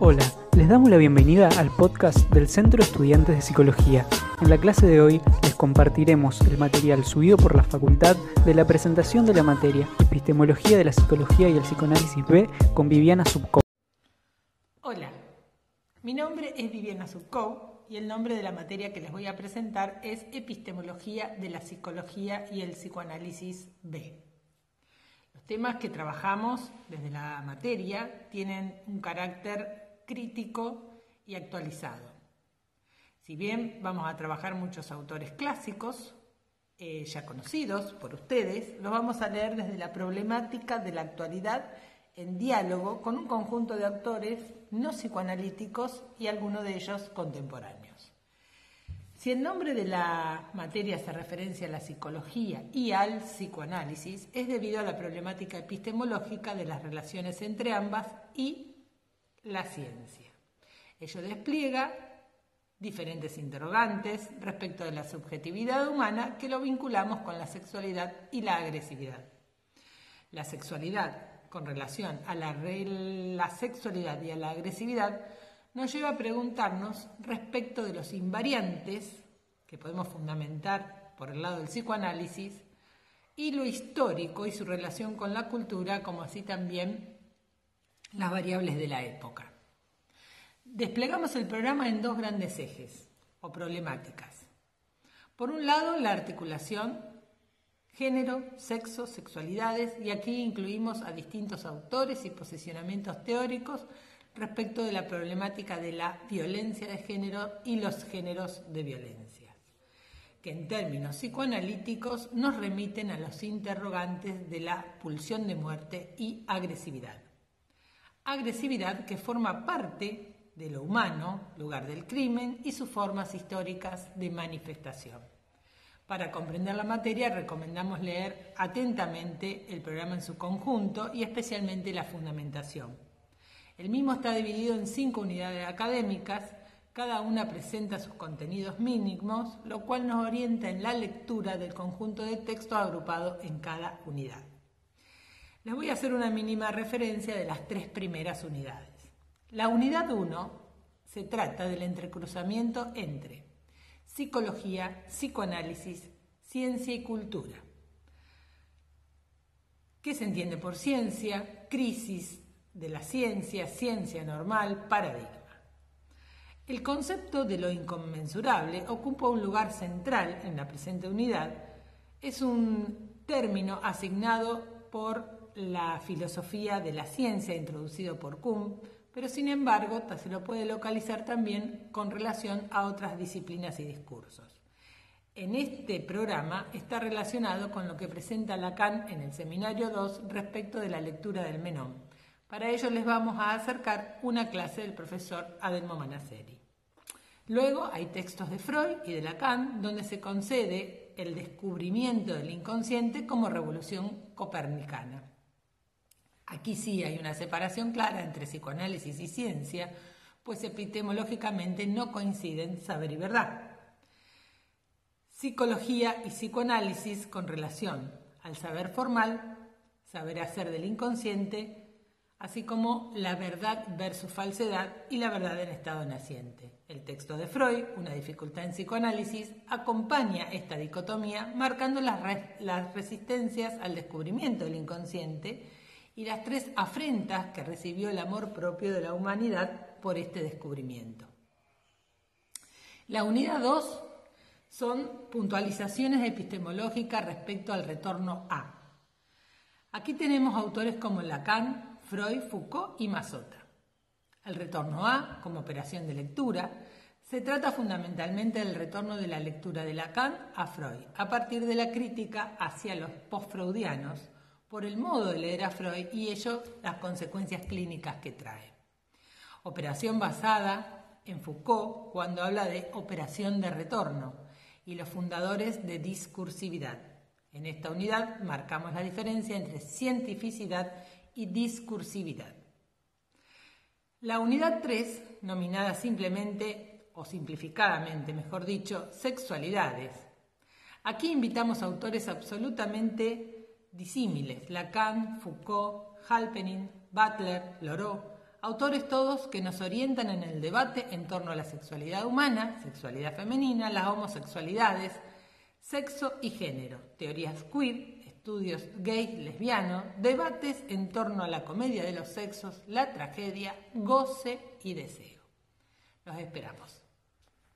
Hola, les damos la bienvenida al podcast del Centro de Estudiantes de Psicología. En la clase de hoy les compartiremos el material subido por la facultad de la presentación de la materia Epistemología de la Psicología y el Psicoanálisis B con Viviana Subco. Hola, mi nombre es Viviana Subco y el nombre de la materia que les voy a presentar es Epistemología de la Psicología y el Psicoanálisis B. Los temas que trabajamos desde la materia tienen un carácter crítico y actualizado. Si bien vamos a trabajar muchos autores clásicos, eh, ya conocidos por ustedes, los vamos a leer desde la problemática de la actualidad en diálogo con un conjunto de autores no psicoanalíticos y algunos de ellos contemporáneos. Si el nombre de la materia hace referencia a la psicología y al psicoanálisis, es debido a la problemática epistemológica de las relaciones entre ambas y la ciencia. Ello despliega diferentes interrogantes respecto de la subjetividad humana que lo vinculamos con la sexualidad y la agresividad. La sexualidad con relación a la, la sexualidad y a la agresividad nos lleva a preguntarnos respecto de los invariantes que podemos fundamentar por el lado del psicoanálisis y lo histórico y su relación con la cultura, como así también las variables de la época. Desplegamos el programa en dos grandes ejes o problemáticas. Por un lado, la articulación género, sexo, sexualidades, y aquí incluimos a distintos autores y posicionamientos teóricos respecto de la problemática de la violencia de género y los géneros de violencia, que en términos psicoanalíticos nos remiten a los interrogantes de la pulsión de muerte y agresividad. Agresividad que forma parte de lo humano, lugar del crimen, y sus formas históricas de manifestación. Para comprender la materia recomendamos leer atentamente el programa en su conjunto y especialmente la fundamentación. El mismo está dividido en cinco unidades académicas, cada una presenta sus contenidos mínimos, lo cual nos orienta en la lectura del conjunto de texto agrupado en cada unidad. Les voy a hacer una mínima referencia de las tres primeras unidades. La unidad 1 se trata del entrecruzamiento entre psicología, psicoanálisis, ciencia y cultura. ¿Qué se entiende por ciencia? Crisis, de la ciencia, ciencia normal, paradigma. El concepto de lo inconmensurable ocupa un lugar central en la presente unidad. Es un término asignado por la filosofía de la ciencia introducido por Kuhn, pero sin embargo se lo puede localizar también con relación a otras disciplinas y discursos. En este programa está relacionado con lo que presenta Lacan en el seminario 2 respecto de la lectura del Menón. Para ello les vamos a acercar una clase del profesor Adelmo Manaceri. Luego hay textos de Freud y de Lacan donde se concede el descubrimiento del inconsciente como revolución copernicana. Aquí sí hay una separación clara entre psicoanálisis y ciencia, pues epistemológicamente no coinciden saber y verdad. Psicología y psicoanálisis con relación al saber formal, saber hacer del inconsciente, así como la verdad versus falsedad y la verdad en estado naciente. El texto de Freud, Una dificultad en psicoanálisis, acompaña esta dicotomía marcando las, resistencias al descubrimiento del inconsciente y las tres afrentas que recibió el amor propio de la humanidad por este descubrimiento. La unidad 2 son puntualizaciones epistemológicas respecto al retorno a. Aquí tenemos autores como Lacan, Freud, Foucault y Mazota. El retorno A, como operación de lectura, se trata fundamentalmente del retorno de la lectura de Lacan a Freud, a partir de la crítica hacia los post-freudianos por el modo de leer a Freud y ello las consecuencias clínicas que trae. Operación basada en Foucault cuando habla de operación de retorno y los fundadores de discursividad. En esta unidad marcamos la diferencia entre cientificidad y discursividad. La unidad 3, nominada simplemente o simplificadamente, mejor dicho, sexualidades. Aquí invitamos autores absolutamente disímiles, Lacan, Foucault, Halperin, Butler, Lorot, autores todos que nos orientan en el debate en torno a la sexualidad humana, sexualidad femenina, las homosexualidades, sexo y género, teorías queer, estudios gay, lesbianos, debates en torno a la comedia de los sexos, la tragedia, goce y deseo. Los esperamos.